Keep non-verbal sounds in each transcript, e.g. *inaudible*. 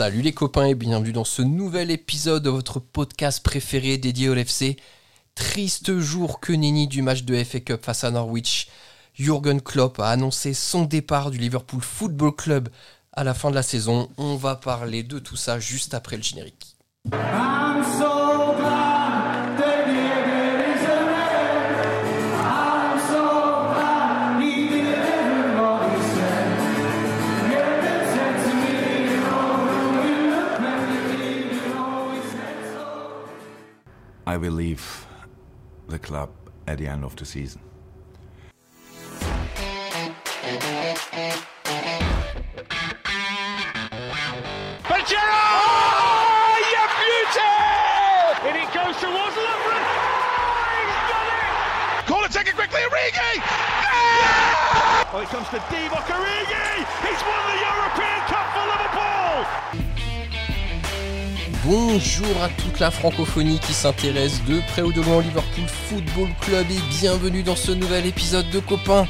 Salut les copains et bienvenue dans ce nouvel épisode de votre podcast préféré dédié au LFC. Triste jour que Nini du match de FA Cup face à Norwich. Jürgen Klopp a annoncé son départ du Liverpool Football Club à la fin de la saison. On va parler de tout ça juste après le générique. I will leave the club at the end of the season. Pajero! Oh, you beauty! And it goes towards Lovren. Oh, he's it! Corner taken quickly, Origi! Oh, it comes to Divock Origi! He's won the European Cup for Liverpool! Bonjour à toute la francophonie qui s'intéresse de près ou de loin au Liverpool Football Club et bienvenue dans ce nouvel épisode de Copains.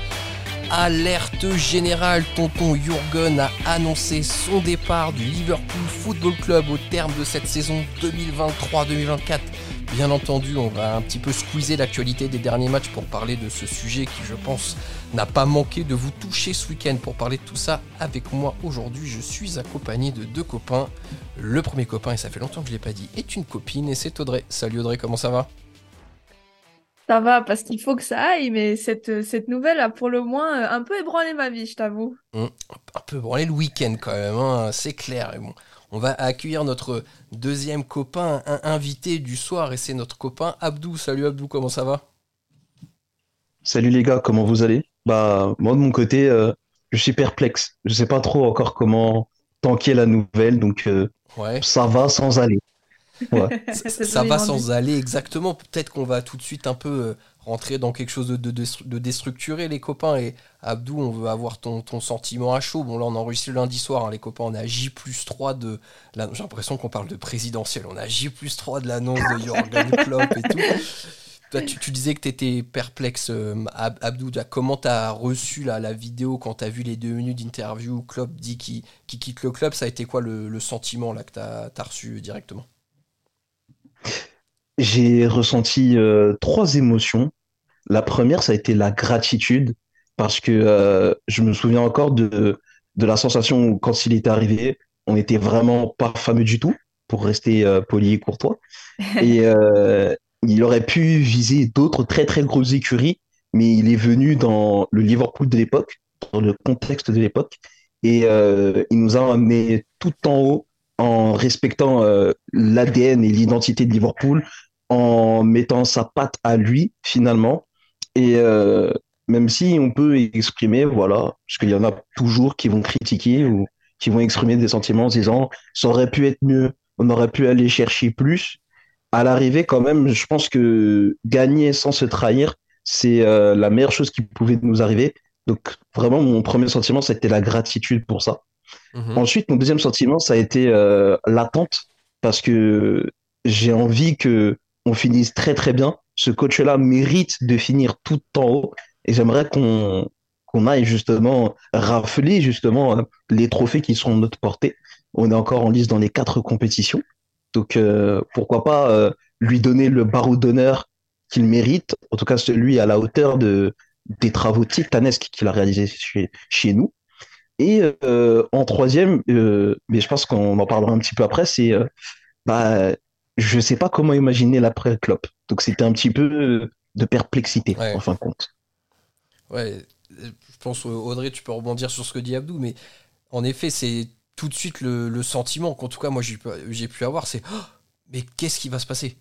Alerte générale, tonton Jurgen a annoncé son départ du Liverpool Football Club au terme de cette saison 2023-2024. Bien entendu, on va un petit peu squeezer l'actualité des derniers matchs pour parler de ce sujet qui, je pense, n'a pas manqué de vous toucher ce week-end. Pour parler de tout ça avec moi aujourd'hui, je suis accompagné de deux copains. Le premier copain, et ça fait longtemps que je ne l'ai pas dit, est une copine et c'est Audrey. Salut Audrey, comment ça va? Ça va, parce qu'il faut que ça aille, mais cette, cette nouvelle a pour le moins euh, un peu ébranlé ma vie, je t'avoue. Hum, Un peu branlé le week-end quand même, hein, c'est clair. Et bon, on va accueillir notre deuxième copain, un invité du soir, et c'est notre copain Abdou. Salut Abdou, comment ça va? Salut les gars, comment vous allez? Bah moi de mon côté, euh, je suis perplexe. Je sais pas trop encore comment tanker la nouvelle, donc euh, Ouais. ça va sans aller. Ouais. *laughs* Ça, va sans aller exactement. Peut-être qu'on va tout de suite un peu rentrer dans quelque chose de, de, de déstructuré, les copains. Et Abdou, on veut avoir ton, ton sentiment à chaud. Bon, là, on enregistre le lundi soir, hein, les copains. On est à J plus 3 de. la- J'ai l'impression qu'on parle de présidentiel. On est à J plus 3 de l'annonce de Jürgen *laughs* Klopp et tout. Toi, tu, tu disais que tu étais perplexe, euh, Ab- Abdou. Comment tu as reçu la, la vidéo quand tu as vu les deux minutes d'interview où Klopp dit qu'il qu'il quitte le club? Ça a été quoi le, le sentiment là, que tu as, reçu directement? J'ai ressenti euh, trois émotions. La première, ça a été la gratitude, parce que euh, je me souviens encore de, de la sensation où quand il était arrivé, on n'était vraiment pas fameux du tout, pour rester euh, poli et courtois. *laughs* Et euh, il aurait pu viser d'autres très très grosses écuries, mais il est venu dans le Liverpool de l'époque, dans le contexte de l'époque, et euh, il nous a amené tout en haut en respectant euh, l'ADN et l'identité de Liverpool, en mettant sa patte à lui finalement. Et euh, même si on peut exprimer, voilà, parce qu'il y en a toujours qui vont critiquer ou qui vont exprimer des sentiments en disant ça aurait pu être mieux, on aurait pu aller chercher plus à l'arrivée, quand même, je pense que gagner sans se trahir, c'est euh, la meilleure chose qui pouvait nous arriver. Donc, vraiment, mon premier sentiment, c'était la gratitude pour ça. Mhm. Ensuite, mon deuxième sentiment, ça a été euh, l'attente, parce que j'ai envie que on finisse très très bien. Ce coach-là mérite de finir tout en haut, et j'aimerais qu'on aille justement rafler justement euh, les trophées qui sont de notre portée. On est encore en liste dans les quatre compétitions. Donc, euh, pourquoi pas euh, lui donner le barreau d'honneur qu'il mérite, en tout cas celui à la hauteur de, des travaux titanesques qu'il a réalisés chez, nous. Et euh, en troisième, mais je pense qu'on en parlera un petit peu après, c'est bah, je sais pas comment imaginer l'après Klopp. Donc c'était un petit peu euh, de perplexité Ouais. en fin de compte. Ouais, je pense, euh, Audrey, tu peux rebondir sur ce que dit Abdou, mais en effet, c'est tout de suite le, le sentiment qu'en tout cas, moi, j'ai pu, avoir, c'est Oh, mais qu'est-ce qui va se passer?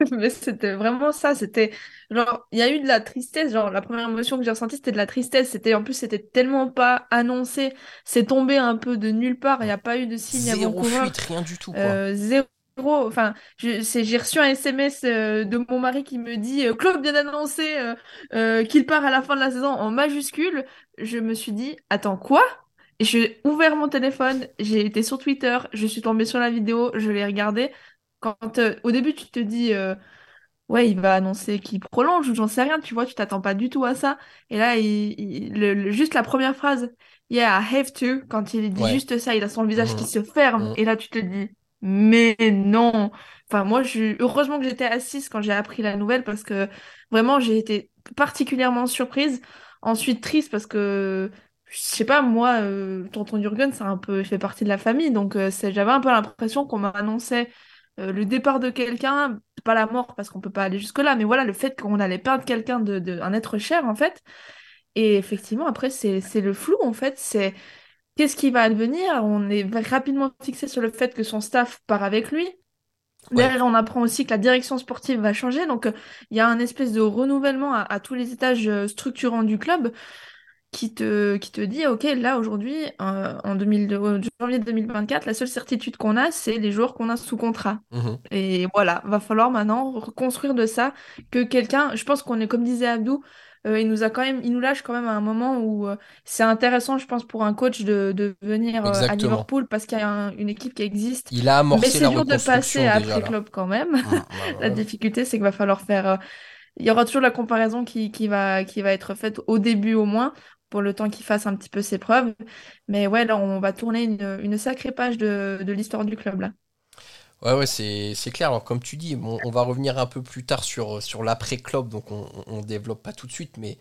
*laughs* Mais c'était vraiment ça, c'était genre, il y a eu de la tristesse, genre la première émotion que j'ai ressentie c'était de la tristesse, c'était en plus c'était tellement pas annoncé, c'est tombé un peu de nulle part, il n'y a pas eu de signe Zéro avant-coureur, fuite, rien du tout, quoi. Euh, zéro, enfin, je- c'est- j'ai reçu un SMS euh, de mon mari qui me dit euh, Claude vient d'annoncer euh, qu'il part à la fin de la saison en majuscule, je me suis dit attends quoi? Et j'ai ouvert mon téléphone, j'ai été sur Twitter, je suis tombée sur la vidéo, je l'ai regardée. Quand au début tu te dis ouais, il va annoncer qu'il prolonge ou j'en sais rien, tu vois, tu t'attends pas du tout à ça. Et là, il, il- le- le- juste la première phrase, Yeah, I have to, quand il dit Ouais. juste ça, il a son visage qui Mhm. se ferme. Mhm. Et là, tu te dis, mais non. Enfin, moi, je... heureusement que j'étais assise quand j'ai appris la nouvelle parce que vraiment, j'ai été particulièrement surprise. Ensuite, triste parce que, je sais pas, moi, euh, tonton Jürgen, c'est un peu, fait partie de la famille. Donc, euh, j'avais un peu l'impression qu'on m'annonçait euh, le départ de quelqu'un, pas la mort parce qu'on peut pas aller jusque-là, mais voilà, le fait qu'on allait perdre quelqu'un de, de- un être cher, en fait. Et effectivement, après, c'est, c'est le flou, en fait. C'est qu'est-ce qui va advenir? On est rapidement fixé sur le fait que son staff part avec lui. Derrière, on apprend aussi que la direction sportive va changer. Donc, euh, il y a un espèce de renouvellement à, à tous les étages euh, structurants du club qui te, qui te dit, OK, là, aujourd'hui, euh, en 2000, janvier 2024, la seule certitude qu'on a, c'est les joueurs qu'on a sous contrat. Mhm. Et voilà, va falloir maintenant reconstruire de ça que quelqu'un, je pense qu'on est comme disait Abdou, euh, il nous a quand même, il nous lâche quand même à un moment où euh, c'est intéressant, je pense, pour un coach de, de venir euh, à. Liverpool parce qu'il y a un- une équipe qui existe. Il a Mais amorcé c'est la dur de passer déjà après. Klopp quand même. *laughs* La ouais. difficulté, c'est qu'il va falloir faire. Il y aura toujours la comparaison qui, qui va, qui va être faite au début au moins, pour le temps qu'il fasse un petit peu ses preuves. Mais ouais, là, on va tourner une, une sacrée page de, de l'histoire du club là. Ouais, ouais, c'est clair. Alors, comme tu dis, on va revenir un peu plus tard sur, l'après-club, donc on, on développe pas tout de suite, mais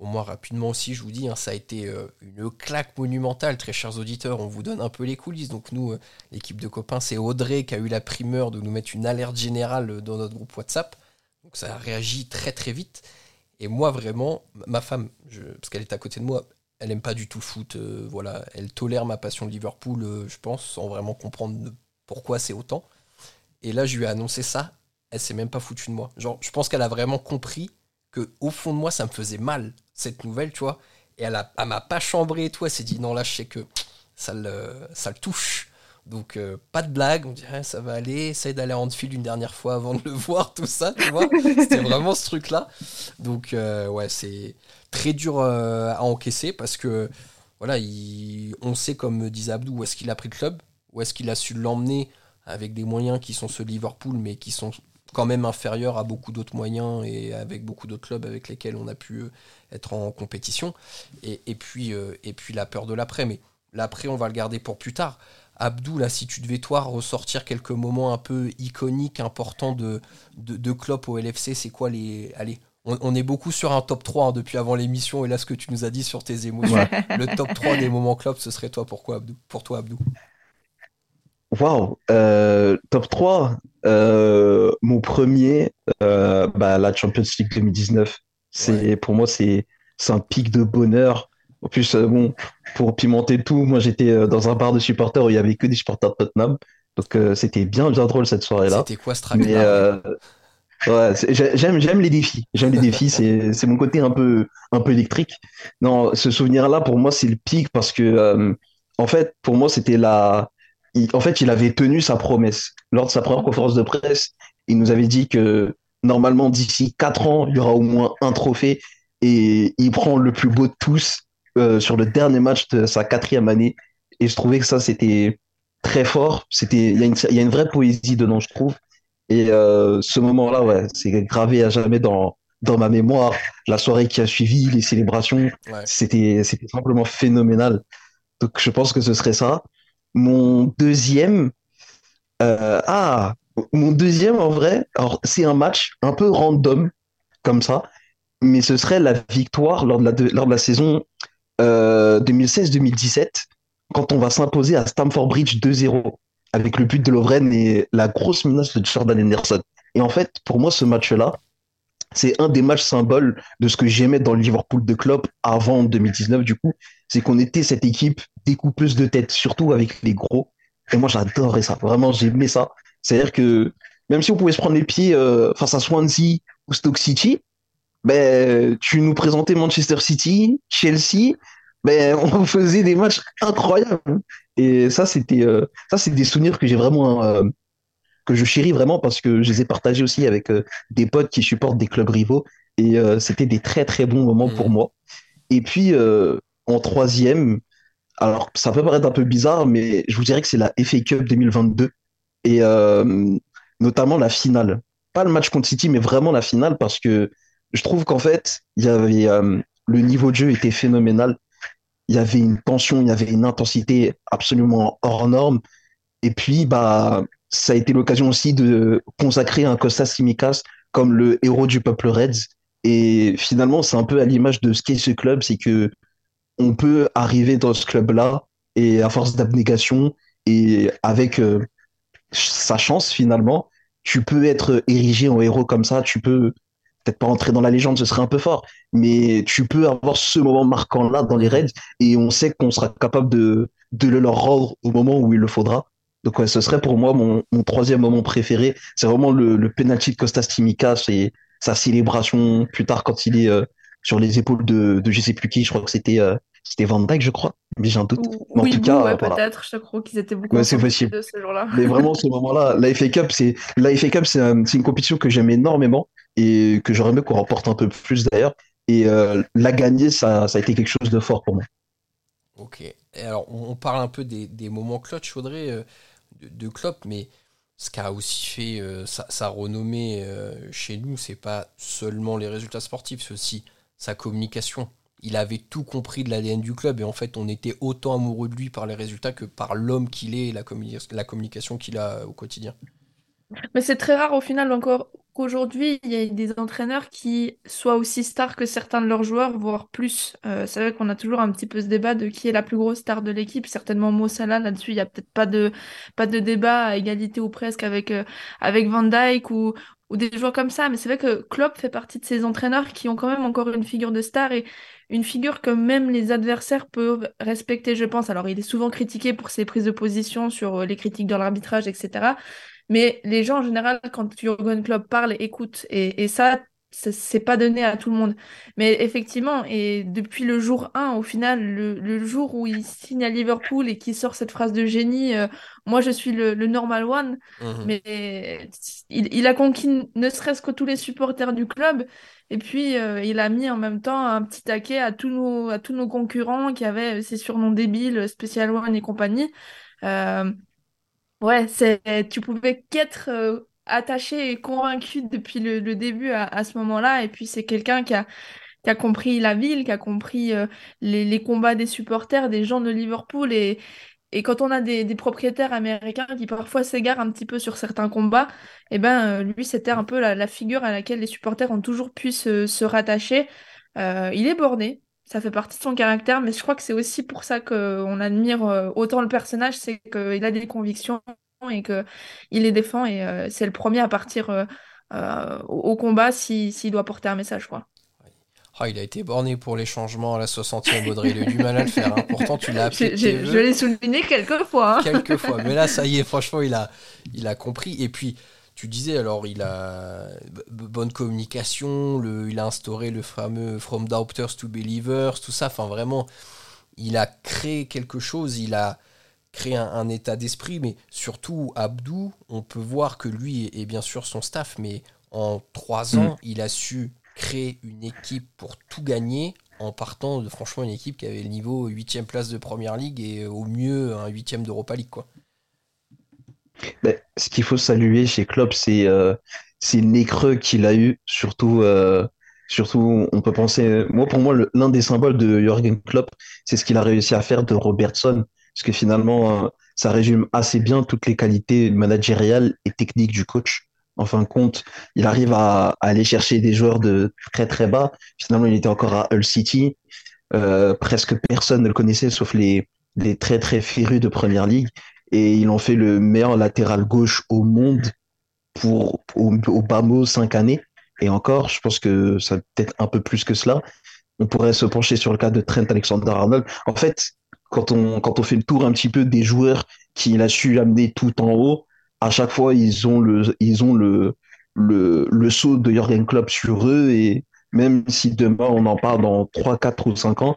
au moins rapidement aussi, je vous dis, hein, ça a été euh, une claque monumentale, très chers auditeurs. On vous donne un peu les coulisses. Donc, nous, euh, l'équipe de copains, c'est Audrey qui a eu la primeur de nous mettre une alerte générale euh, dans notre groupe WhatsApp. Donc, ça a réagi très, très vite. Et moi, vraiment, ma femme, je- parce qu'elle est à côté de moi, elle aime pas du tout le foot. voilà, elle tolère ma passion de Liverpool, je pense, sans vraiment comprendre pourquoi c'est autant. Et là, je lui ai annoncé ça. Elle s'est même pas foutue de moi. Genre, je pense qu'elle a vraiment compris que au fond de moi, ça me faisait mal cette nouvelle, tu vois. Et elle, a, m'a pas chambré et tout. Elle s'est dit non, là, je sais que ça le, touche. Donc, euh, pas de blague. On dirait ça va aller. Essaye d'aller à Anfield une dernière fois avant de le *laughs* voir, tout ça, tu vois. C'était vraiment ce truc-là. Donc, euh, ouais, c'est très dur euh, à encaisser parce que, voilà, il- on sait, comme disait Abdou, où est-ce qu'il a pris le club, où est-ce qu'il a su l'emmener avec des moyens qui sont ceux de Liverpool, mais qui sont quand même inférieurs à beaucoup d'autres moyens et avec beaucoup d'autres clubs avec lesquels on a pu euh, être en compétition. Et, et puis, euh, et puis la peur de l'après. Mais l'après, on va le garder pour plus tard. Abdou, là, si tu devais, toi, ressortir quelques moments un peu iconiques, importants de, de, de Klopp au LFC, c'est quoi les. Allez, on, on est beaucoup sur un top 3 hein, depuis avant l'émission, et là, ce que tu nous as dit sur tes émotions, Ouais. le top 3 des moments Klopp, ce serait toi, pourquoi, Abdou? Pour toi, Abdou? Waouh, euh, top 3. Euh, mon premier, euh, bah, la Champions League 2019. C'est, Ouais. pour moi, c'est, c'est un pic de bonheur. En plus, euh, bon, pour pimenter tout, moi, j'étais dans un bar de supporters où il y avait que des supporters de Tottenham. Donc, c'était bien, bien drôle cette soirée-là. C'était quoi ce Mais, ouais, j'aime, j'aime les défis. J'aime les défis. C'est, c'est mon côté un peu, un peu électrique. Non, ce souvenir-là, pour moi, c'est le pic parce que, en fait, pour moi, c'était la, il- en fait, il avait tenu sa promesse. Lors de sa première conférence de presse, il nous avait dit que normalement, d'ici quatre ans, il y aura au moins un trophée et il prend le plus beau de tous euh, sur le dernier match de sa quatrième année. Et je trouvais que ça, c'était très fort. C'était, il y a une, il y a une vraie poésie dedans, je trouve. Et euh, ce moment-là, ouais, c'est gravé à jamais dans, dans ma mémoire. La soirée qui a suivi, les célébrations, Ouais. c'était, c'était simplement phénoménal. Donc, je pense que ce serait ça. Mon deuxième, euh, ah, mon deuxième en vrai, alors c'est un match un peu random comme ça, mais ce serait la victoire lors de la, lors de la saison euh, 2016-2017, quand on va s'imposer à Stamford Bridge 2-0, avec le but de Lovren et la grosse menace de Jordan Henderson. Et en fait, pour moi, ce match-là, c'est un des matchs symboles de ce que j'aimais dans le Liverpool de Klopp avant 2019, du coup, c'est qu'on était cette équipe découpeuse de tête, surtout avec les gros. Et moi, j'adorais ça. Vraiment, j'aimais ça. C'est-à-dire que même si on pouvait se prendre les pieds euh, face à Swansea ou Stoke City, ben, tu nous présentais Manchester City, Chelsea, ben, *laughs* on faisait des matchs incroyables. Et ça, c'était, euh, ça, c'est des souvenirs que j'ai vraiment, euh, que je chéris vraiment parce que je les ai partagés aussi avec euh, des potes qui supportent des clubs rivaux. Et euh, c'était des très, très bons moments pour moi. Et puis, euh, en troisième, alors ça peut paraître un peu bizarre, mais je vous dirais que c'est la FA Cup 2022 et notamment la finale. pas le match contre City, mais vraiment la finale, parce que je trouve qu'en fait, il y avait, le niveau de jeu était phénoménal. Il y avait une tension, il y avait une intensité absolument hors norme. Et puis, bah, ça a été l'occasion aussi de consacrer un Costas Simicas comme le héros du peuple Reds. Et finalement, c'est un peu à l'image de ce qu'est ce club, c'est que on peut arriver dans ce club-là et à force d'abnégation et avec euh, sa chance finalement, tu peux être érigé en héros comme ça, tu peux peut-être pas entrer dans la légende, ce serait un peu fort, mais tu peux avoir ce moment marquant-là dans les Reds et on sait qu'on sera capable de, de le leur rendre au moment où il le faudra. Donc ouais, ce serait pour moi mon, mon troisième moment préféré. C'est vraiment le, le penalty de Costas Timicas et sa célébration plus tard quand il est euh, sur les épaules de, de je sais plus qui, je crois que c'était euh, c'était Van Dyke, je crois, mais j'ai un doute. Mais oui, en tout cas, ouais, voilà. peut-être. Je crois qu'ils étaient beaucoup Ouais, c'est possible. de ce jour-là. Mais *laughs* vraiment, ce moment-là, la FA Cup, c'est la FA Cup, c'est un- c'est une compétition que j'aime énormément et que j'aurais aimé qu'on remporte un peu plus d'ailleurs. Et euh, la gagner, ça, ça a été quelque chose de fort pour moi. Ok. Et alors, on, parle un peu des, des moments clutch, Audrey, euh, de, mais ce qui a aussi fait euh, sa, renommée euh, chez nous, c'est pas seulement les résultats sportifs, c'est aussi sa communication. Il avait tout compris de l'ADN du club et en fait, on était autant amoureux de lui par les résultats que par l'homme qu'il est et la communication qu'il a au quotidien. Mais c'est très rare au final encore qu'aujourd'hui, il y ait des entraîneurs qui soient aussi stars que certains de leurs joueurs, voire plus. Euh, c'est vrai qu'on a toujours un petit peu ce débat de qui est la plus grosse star de l'équipe. Certainement Mo Salah, là-dessus, il n'y a peut-être pas de, pas de débat à égalité ou presque avec, euh, avec Van Dijk ou, ou des joueurs comme ça. Mais c'est vrai que Klopp fait partie de ces entraîneurs qui ont quand même encore une figure de star et une figure que même les adversaires peuvent respecter, je pense. Alors, il est souvent critiqué pour ses prises de position sur euh, les critiques dans l'arbitrage, etc. Mais les gens, en général, quand Jurgen Klopp parle, écoutent. Et, et ça, c'est pas donné à tout le monde. Mais effectivement, et depuis le jour 1, au final, le, le jour où il signe à Liverpool et qu'il sort cette phrase de génie, euh, moi je suis le, le normal one, Mhm. mais il, il a conquis ne serait-ce que tous les supporters du club. Et puis, euh, il a mis en même temps un petit taquet à tous nos, à tous nos concurrents qui avaient ces surnoms débiles, Special One et compagnie. Euh, Ouais, c'est, tu pouvais qu'être euh, attaché et convaincu depuis le, début à, ce moment-là. Et puis, c'est quelqu'un qui a, qui a compris la ville, qui a compris euh, les, combats des supporters, des gens de Liverpool. Et, et quand on a des, propriétaires américains qui parfois s'égarent un petit peu sur certains combats, eh ben, euh, lui, c'était un peu la, figure à laquelle les supporters ont toujours pu se, se rattacher. Il est borné. Ça fait partie de son caractère, mais je crois que c'est aussi pour ça qu'on admire euh, autant le personnage, c'est qu'il a des convictions et qu'il les défend et euh, c'est le premier à partir euh, au, combat si, s'il doit porter un message, quoi. Ah, il a été borné pour les changements à la 60e, Audrey. Il a eu du mal à le faire. hein. Pourtant, tu l'as *laughs* tes Je l'ai souligné quelques fois. hein. quelques fois. Mais là, ça y est, franchement, il a, il a compris. Et puis, tu disais, alors, il a bonne communication, le, il a instauré le fameux From Doubters to Believers, tout ça. Enfin, vraiment, il a créé quelque chose, il a créé un, un état d'esprit, mais surtout, Abdou, on peut voir que lui et, et bien sûr son staff, mais en trois ans, il a su créer une équipe pour tout gagner en partant de franchement une équipe qui avait le niveau 8 place de Première Ligue et au mieux un 8 d'Europa League. Quoi. Ben, ce qu'il faut saluer chez Klopp, c'est euh, c'est le nez creux qu'il a eu. Surtout, euh, surtout, on peut penser. Moi, pour moi, l'un des symboles de Jürgen Klopp, c'est ce qu'il a réussi à faire de Robertson, parce que finalement, euh, ça résume assez bien toutes les qualités managériales et techniques du coach. En fin de compte, il arrive à, à aller chercher des joueurs de très très bas. Finalement, il était encore à Hull City. Euh, presque personne ne le connaissait, sauf les, les très très férus de Première Ligue et il en fait le meilleur latéral gauche au monde pour au, au bas mot cinq années. Et encore, je pense que ça peut-être un peu plus que cela. On pourrait se pencher sur le cas de Trent Alexander-Arnold. En fait, quand on, quand on fait le tour un petit peu des joueurs qu'il a su amener tout en haut, à chaque fois, ils ont le, ils ont le, le, le saut de Jürgen Klopp sur eux. Et même si demain on en parle dans 3, 4 ou 5 ans,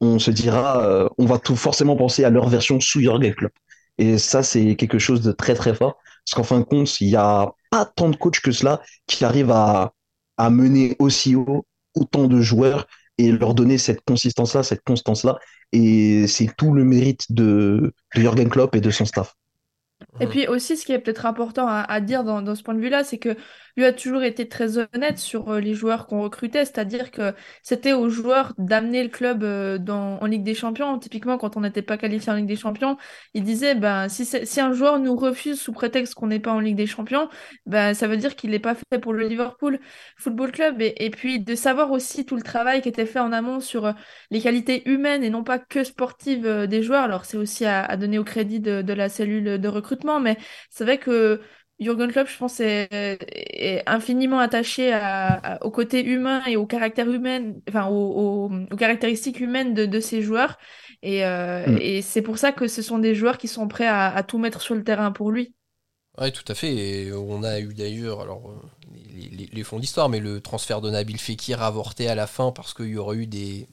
on se dira, euh, on va tout forcément penser à leur version sous Jürgen Klopp. Et ça, c'est quelque chose de très très fort. Parce qu'en fin de compte, il n'y a pas tant de coachs que cela qui arrivent à, à mener aussi haut autant de joueurs et leur donner cette consistance-là, cette constance-là. Et c'est tout le mérite de, de Jürgen Klopp et de son staff. Et puis aussi, ce qui est peut-être important à, à dire dans, dans ce point de vue-là, c'est que lui a toujours été très honnête sur euh, les joueurs qu'on recrutait, c'est-à-dire que c'était aux joueurs d'amener le club euh, dans, en Ligue des Champions. Typiquement, quand on n'était pas qualifié en Ligue des Champions, il disait, ben, si, c'est- si un joueur nous refuse sous prétexte qu'on n'est pas en Ligue des Champions, ben, ça veut dire qu'il n'est pas fait pour le Liverpool Football Club. Et, puis de savoir aussi tout le travail qui était fait en amont sur euh, les qualités humaines et non pas que sportives des joueurs. Alors c'est aussi à, à donner au crédit de, de la cellule de recrutement, mais c'est vrai que Jürgen Klopp, je pense, est, est infiniment attaché à- à- au côté humain et au caractère humain, enfin au- au- aux caractéristiques humaines de, de ses joueurs. Et, euh, Mm. et c'est pour ça que ce sont des joueurs qui sont prêts à, à tout mettre sur le terrain pour lui. Ouais, tout à fait. Et on a eu d'ailleurs, alors euh, les, les- les fonds d'histoire, mais le transfert de Nabil Fekir avorté à la fin parce qu'il y aurait eu des,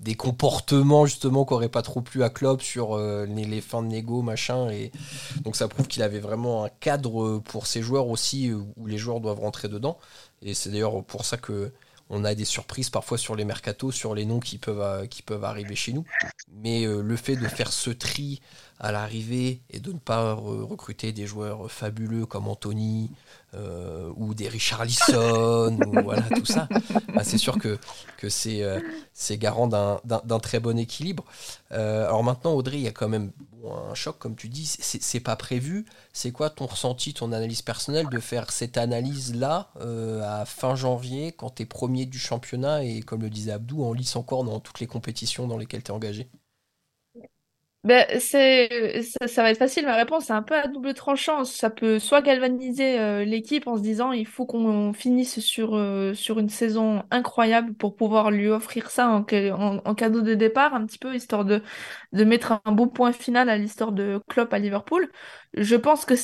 des comportements justement qui n'auraient pas trop plu à Klopp sur euh, les, fins de négo, machin. Et donc ça prouve qu'il avait vraiment un cadre pour ses joueurs aussi euh, où les joueurs doivent rentrer dedans. Et c'est d'ailleurs pour ça que on a des surprises parfois sur les mercatos, sur les noms qui peuvent, euh, qui peuvent arriver chez nous. Mais euh, le fait de faire ce tri à l'arrivée et de ne pas re- recruter des joueurs fabuleux comme Anthony euh, ou des Richarlison ou *laughs* voilà tout ça, bah, c'est sûr que, que c'est euh, c'est garant d'un- d'un d'un très bon équilibre. Euh, alors maintenant, Audrey, il y a quand même bon, un choc, comme tu dis, c'est c'est pas prévu. C'est quoi ton ressenti, ton analyse personnelle de faire cette analyse-là à fin janvier quand tu es premier du championnat et comme le disait Abdou, en lice encore dans toutes les compétitions dans lesquelles tu es engagé? Ben, c'est, ça, ça va être facile, ma réponse, c'est un peu à double tranchant. Ça peut soit galvaniser euh, l'équipe en se disant il faut qu'on finisse sur, euh, sur une saison incroyable pour pouvoir lui offrir ça en, en, cadeau de départ, un petit peu, histoire de, de mettre un bon point final à l'histoire de Klopp à Liverpool. Je pense que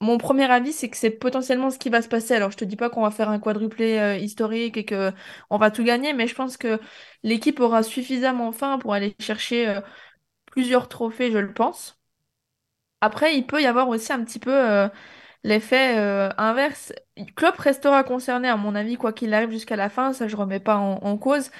mon premier avis, c'est que c'est potentiellement ce qui va se passer. Alors, je te dis pas qu'on va faire un quadruplé euh, historique et que on va tout gagner, mais je pense que l'équipe aura suffisamment faim pour aller chercher. Plusieurs trophées, je le pense. Après, il peut y avoir aussi un petit peu euh, l'effet euh, inverse. Klopp restera concerné, à mon avis, quoi qu'il arrive jusqu'à la fin, ça je remets pas en cause.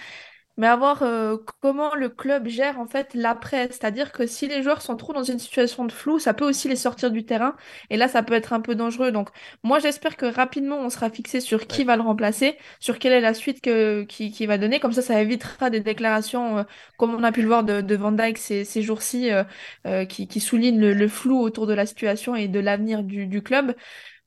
Mais à voir euh, comment le club gère en fait l'après. C'est-à-dire que si les joueurs sont trop dans une situation de flou, ça peut aussi les sortir du terrain. Et là, ça peut être un peu dangereux. Donc, moi, j'espère que rapidement, on sera fixé sur qui Ouais. va le remplacer, sur quelle est la suite que, qui, qui va donner. Comme ça, ça évitera des déclarations, euh, comme on a pu le voir de, de Van Dijk ces, ces jours-ci, euh, euh, qui, qui soulignent le, le flou autour de la situation et de l'avenir du, du club.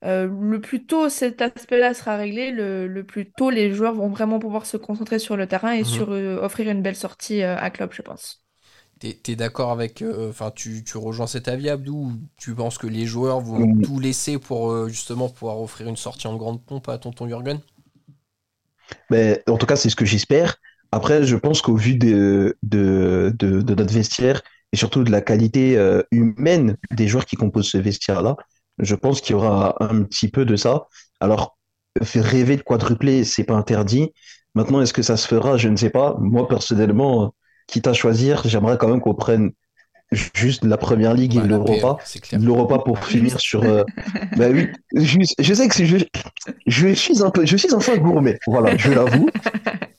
Euh, le plus tôt cet aspect-là sera réglé, le, le plus tôt les joueurs vont vraiment pouvoir se concentrer sur le terrain et Mhm. sur euh, offrir une belle sortie euh, à club, je pense. T'es es, d'accord avec. euh, Enfin, tu, tu rejoins cet avis, Abdou ou Tu penses que les joueurs vont Mm. tout laisser pour euh, justement pouvoir offrir une sortie en grande pompe à tonton Jürgen? Mais en tout cas, c'est ce que j'espère. Après, je pense qu'au vu de, de, de, de notre vestiaire et surtout de la qualité euh, humaine des joueurs qui composent ce vestiaire-là, je pense qu'il y aura un petit peu de ça. Alors, rêver de quadrupler, c'est pas interdit. Maintenant, est-ce que ça se fera? Je ne sais pas. Moi, personnellement, quitte à choisir, j'aimerais quand même qu'on prenne juste la première ligue et Bah, l'Europa. L'Europa pour finir sur. euh, Bah oui, juste- je sais que je, je suis un peu, je suis peu gourmet. Voilà, je l'avoue. *laughs*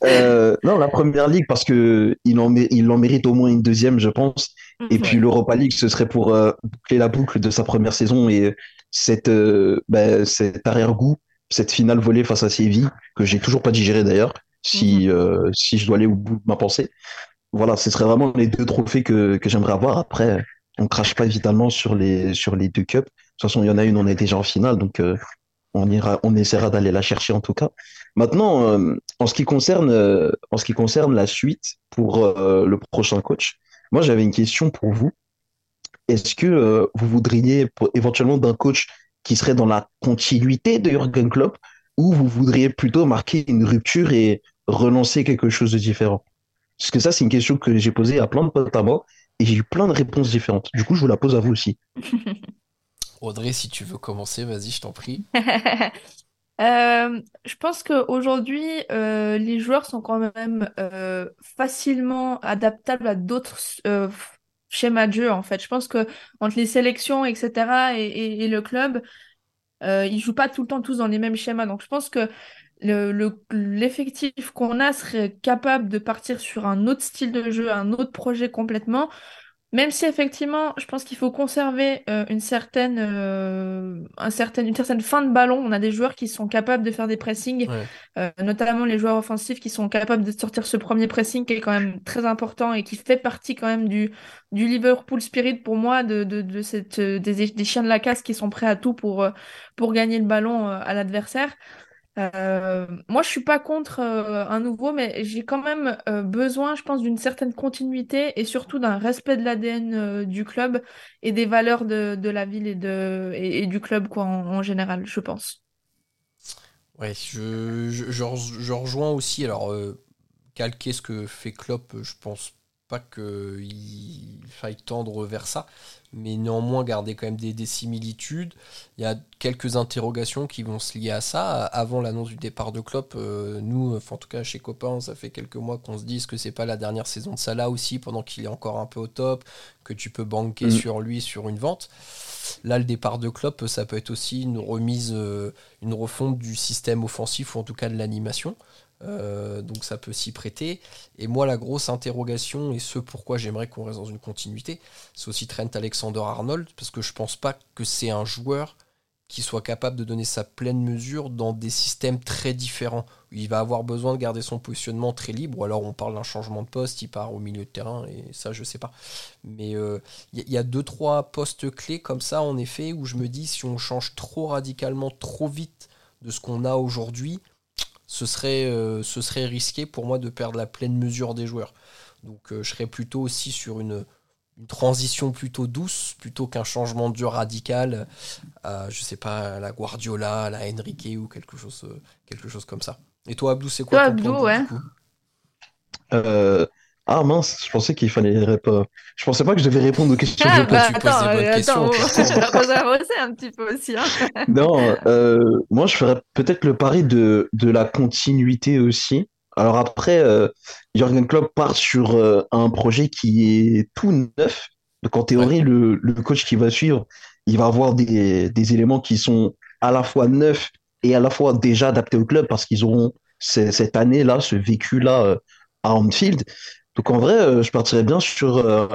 Euh, non, la première ligue parce que il en, il en mérite au moins une deuxième, je pense. Et puis l'Europa League, ce serait pour euh, boucler la boucle de sa première saison et cette, euh, bah, cet arrière-goût, cette finale volée face à Séville que j'ai toujours pas digéré d'ailleurs. Si euh, si je dois aller au bout de ma pensée, voilà, ce serait vraiment les deux trophées que que j'aimerais avoir. Après, on crache pas évidemment sur les sur les deux cups. De toute façon, il y en a une, on est déjà en finale, donc euh, on ira, on essaiera d'aller la chercher en tout cas. Maintenant, euh, en ce qui concerne, euh, en ce qui concerne la suite pour euh, le prochain coach, moi j'avais une question pour vous. Est-ce que euh, vous voudriez pour- éventuellement d'un coach qui serait dans la continuité de Jürgen Klopp ou vous voudriez plutôt marquer une rupture et relancer quelque chose de différent? Parce que ça, c'est une question que j'ai posée à plein de potes à moi et j'ai eu plein de réponses différentes. Du coup, je vous la pose à vous aussi. *laughs* Audrey, si tu veux commencer, vas-y, je t'en prie. *laughs* Euh, je pense qu'aujourd'hui, euh, les joueurs sont quand même euh, facilement adaptables à d'autres schémas de jeu, en fait. Je pense que entre les sélections, etc., et, le club, ils jouent pas tout le temps tous dans les mêmes schémas. Donc, je pense que le, le- l'effectif qu'on a serait capable de partir sur un autre style de jeu, un autre projet complètement, Même si effectivement, je pense qu'il faut conserver euh, une certaine, euh, un certain- une certaine fin de ballon. On a des joueurs qui sont capables de faire des pressings, Ouais. euh, notamment les joueurs offensifs qui sont capables de sortir ce premier pressing qui est quand même très important et qui fait partie quand même du, du Liverpool Spirit pour moi, de, de, de cette, des, des chiens de la casse qui sont prêts à tout pour, pour gagner le ballon à l'adversaire. Euh, moi, je suis pas contre euh, un nouveau, mais j'ai quand même euh, besoin, je pense, d'une certaine continuité et surtout d'un respect de l'ADN du club et des valeurs de, de la ville et, de, et, du club quoi, en, général, je pense. Ouais, je, je, je je rejoins aussi. Alors, calquer ce que fait Klopp, je pense pas qu'il faille tendre vers ça, mais néanmoins garder quand même des, des similitudes. Il y a quelques interrogations qui vont se lier à ça. Avant l'annonce du départ de Klopp, euh, nous, enfin, en tout cas chez Copain, ça fait quelques mois qu'on se dit que c'est pas la dernière saison de Salah aussi, pendant qu'il est encore un peu au top, que tu peux banquer Mm. sur lui, sur une vente? Là, le départ de Klopp, ça peut être aussi une remise, euh, une refonte du système offensif, ou en tout cas de l'animation. Euh, donc ça peut s'y prêter. Et moi, la grosse interrogation, et ce pourquoi j'aimerais qu'on reste dans une continuité, c'est aussi Trent Alexander-Arnold, parce que je pense pas que c'est un joueur qui soit capable de donner sa pleine mesure dans des systèmes très différents. Il va avoir besoin de garder son positionnement très libre, ou alors on parle d'un changement de poste, il part au milieu de terrain, et ça, je sais pas. Mais euh, il y, y a deux, trois postes clés comme ça, en effet, où je me dis, si on change trop radicalement, trop vite de ce qu'on a aujourd'hui, ce serait, euh, ce serait risqué pour moi de perdre la pleine mesure des joueurs. Donc euh, je serais plutôt aussi sur une, une transition plutôt douce, plutôt qu'un changement de jeu radical à, je sais pas, à la Guardiola, à la Enrique ou quelque chose, euh, quelque chose comme ça. Et toi, Abdou, c'est quoi Toi, ton Abdou, point de vue, ouais. du coup? Euh, Ah mince, je pensais qu'il fallait répondre. Je pensais pas que je devais répondre aux questions Ah, bah, tu poses attends, des bonnes euh, questions, attends. Rosa *laughs* Rosé un petit peu aussi. Hein. *laughs* Non, euh, moi je ferais peut-être le pari de, de la continuité aussi. Alors après, euh, Jürgen Klopp part sur euh, un projet qui est tout neuf. Donc en théorie, le, le coach qui va suivre, il va avoir des, des éléments qui sont à la fois neufs et à la fois déjà adaptés au club parce qu'ils auront ce- cette année-là, ce vécu-là euh, à Anfield. Donc en vrai, euh, je partirais bien sur euh,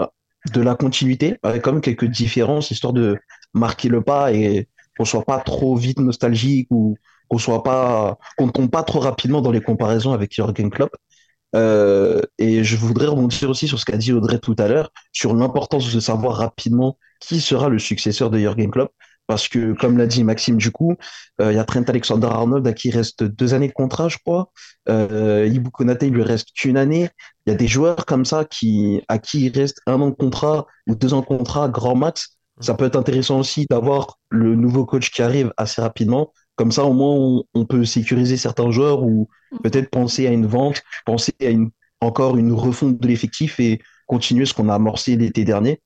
de la continuité avec quand même quelques différences histoire de marquer le pas et qu'on soit pas trop vite nostalgique ou qu'on soit pas, qu'on tombe pas trop rapidement dans les comparaisons avec Jürgen Klopp. Euh, et je voudrais rebondir aussi sur ce qu'a dit Audrey tout à l'heure, sur l'importance de savoir rapidement qui sera le successeur de Jürgen Klopp. Parce que, comme l'a dit Maxime, du coup, euh, il y a Trent Alexander-Arnold à qui reste deux années de contrat, je crois. Euh, Ibou Konaté, il lui reste qu'une année. Il y a des joueurs comme ça qui, à qui il reste un an de contrat ou deux ans de contrat, grand max. Ça peut être intéressant aussi d'avoir le nouveau coach qui arrive assez rapidement. Comme ça, au moins, on, on peut sécuriser certains joueurs ou peut-être penser à une vente, penser à une, encore une refonte de l'effectif et continuer ce qu'on a amorcé l'été dernier.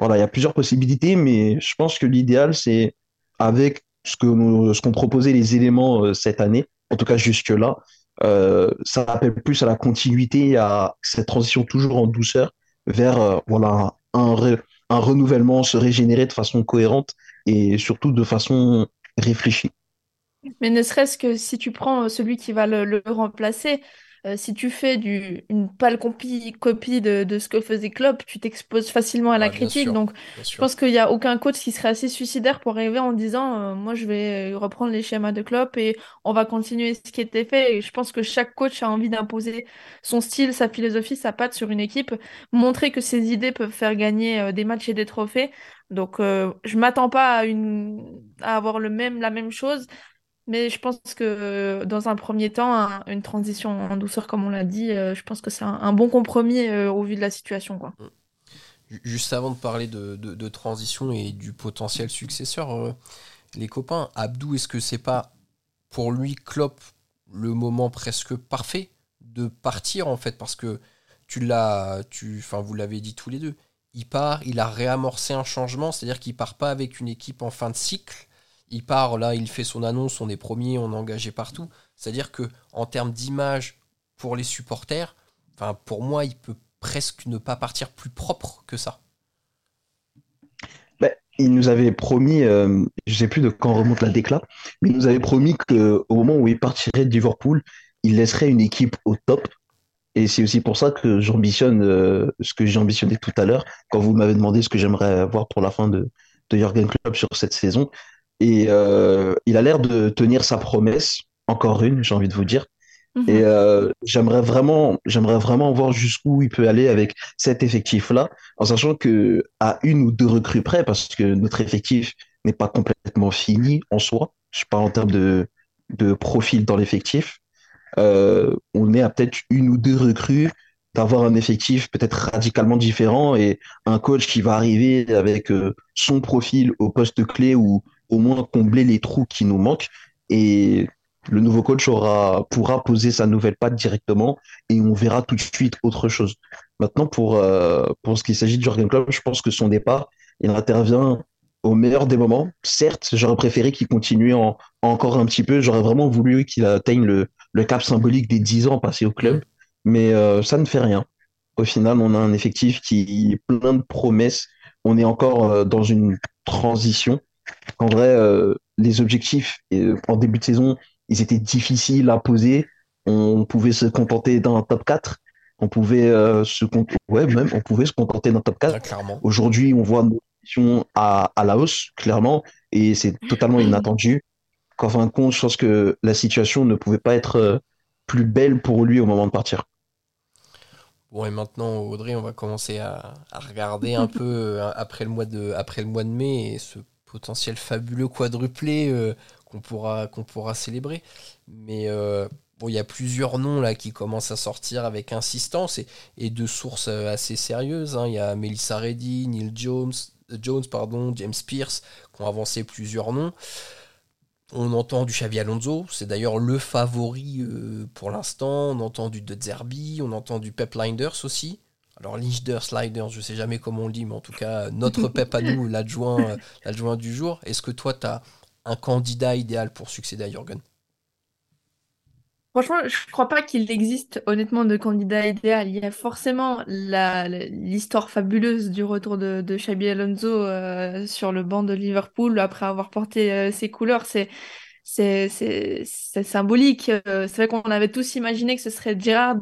Voilà, il y a plusieurs possibilités, mais je pense que l'idéal, c'est avec ce qu'ont proposé les éléments euh, cette année, en tout cas jusque-là, euh, ça appelle plus à la continuité, à cette transition toujours en douceur vers euh, voilà, un, re- un renouvellement, se régénérer de façon cohérente et surtout de façon réfléchie. Mais ne serait-ce que si tu prends celui qui va le remplacer, euh, si tu fais du, une pâle copie, copie de, de ce que faisait Klopp, tu t'exposes facilement à la critique. sûr, Donc, je pense qu'il n'y a aucun coach qui serait assez suicidaire pour arriver en disant euh, Moi, je vais euh, reprendre les schémas de Klopp et on va continuer ce qui était fait. Et je pense que chaque coach a envie d'imposer son style, sa philosophie, sa patte sur une équipe, montrer que ses idées peuvent faire gagner euh, des matchs et des trophées. Donc, euh, je m'attends pas à, une... à avoir le même, la même chose. Mais je pense que euh, dans un premier temps, un- une transition en douceur, comme on l'a dit, euh, je pense que c'est un, bon compromis euh, au vu de la situation. Ju- Juste avant de parler de, transition et du potentiel successeur, les copains, Abdou, est-ce que c'est pas pour lui, Klopp, le moment presque parfait de partir en fait? Parce que tu l'as, tu, enfin, vous l'avez dit tous les deux, il part, il a réamorcé un changement, c'est-à-dire qu'il part pas avec une équipe en fin de cycle. Il part là, il fait son annonce, on est premier, on est engagé partout. C'est-à-dire que en termes d'image pour les supporters, enfin pour moi, il peut presque ne pas partir plus propre que ça. Ben, il nous avait promis, euh, je sais plus de quand remonte la déclat, mais il nous avait promis qu'au moment où il partirait de Liverpool, il laisserait une équipe au top. Et c'est aussi pour ça que j'ambitionne euh, ce que j'ai ambitionné tout à l'heure, quand vous m'avez demandé ce que j'aimerais voir pour la fin de, de Jürgen Klopp sur cette saison. Et euh, il a l'air de tenir sa promesse, encore une, j'ai envie de vous dire. Et Mhm. euh, j'aimerais vraiment, j'aimerais vraiment voir jusqu'où il peut aller avec cet effectif-là, en sachant que à une ou deux recrues près, parce que notre effectif n'est pas complètement fini en soi. Je parle en termes de, de profil dans l'effectif. Euh, on est à peut-être une ou deux recrues d'avoir un effectif peut-être radicalement différent et un coach qui va arriver avec euh, son profil au poste clé ou au moins combler les trous qui nous manquent. Et le nouveau coach aura, pourra poser sa nouvelle patte directement et on verra tout de suite autre chose. Maintenant, pour, euh, pour ce qui s'agit de Jurgen Klopp, je pense que son départ, il intervient au meilleur des moments. Certes, j'aurais préféré qu'il continue en, encore un petit peu. J'aurais vraiment voulu qu'il atteigne le, le cap symbolique des 10 ans passés au club, mais euh, ça ne fait rien. Au final, on a un effectif qui est plein de promesses. On est encore euh, dans une transition. En vrai, euh, les objectifs euh, en début de saison, ils étaient difficiles à poser. On pouvait se contenter d'un top 4. On pouvait euh, se con- ouais, même, on pouvait se contenter d'un top 4. Ah, clairement. Aujourd'hui, on voit nos positions à, à la hausse, clairement, et c'est totalement inattendu. Qu'en fin de compte, je pense que la situation ne pouvait pas être plus belle pour lui au moment de partir. Bon, et maintenant, Audrey, on va commencer à, à regarder un peu après le mois de, après le mois de mai et ce potentiel fabuleux quadruplé euh, qu'on pourra, célébrer. Mais euh, il y a plusieurs noms là qui commencent à sortir avec insistance et, de sources euh, assez sérieuses. hein. Il y a Melissa Reddy, Neil Jones, Jones pardon, James Pierce qui ont avancé plusieurs noms. On entend du Xavi Alonso, c'est d'ailleurs le favori pour l'instant. On entend du De Zerbi, on entend du Pep Linders aussi. Alors Linders, Sliders, je sais jamais comment on le dit, mais en tout cas, notre *laughs* Pep à nous, l'adjoint euh, l'adjoint du jour. Est-ce que toi, tu as un candidat idéal pour succéder à Jürgen? Franchement, je crois pas qu'il existe honnêtement de candidat idéal. Il y a forcément l'histoire fabuleuse du retour de, de Xabi Alonso euh, sur le banc de Liverpool après avoir porté euh, ses couleurs. C'est c'est symbolique. Euh, c'est vrai qu'on avait tous imaginé que ce serait Gerrard